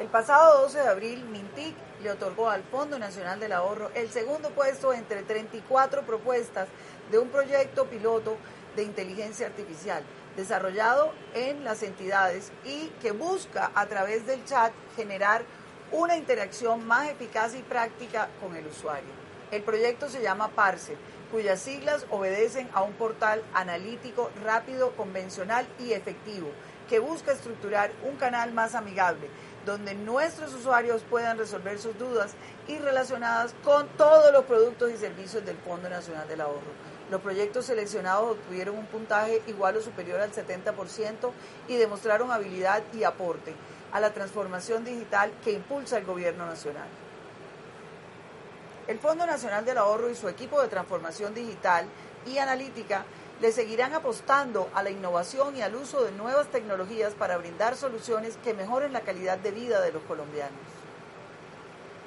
El pasado 12 de abril, Mintic le otorgó al Fondo Nacional del Ahorro el segundo puesto entre 34 propuestas de un proyecto piloto de inteligencia artificial desarrollado en las entidades y que busca a través del chat generar una interacción más eficaz y práctica con el usuario. El proyecto se llama Parse, cuyas siglas obedecen a un portal analítico rápido, convencional y efectivo, que busca estructurar un canal más amigable, donde nuestros usuarios puedan resolver sus dudas y relacionadas con todos los productos y servicios del Fondo Nacional del Ahorro. Los proyectos seleccionados obtuvieron un puntaje igual o superior al 70% y demostraron habilidad y aporte a la transformación digital que impulsa el Gobierno Nacional. El Fondo Nacional del Ahorro y su equipo de transformación digital y analítica le seguirán apostando a la innovación y al uso de nuevas tecnologías para brindar soluciones que mejoren la calidad de vida de los colombianos.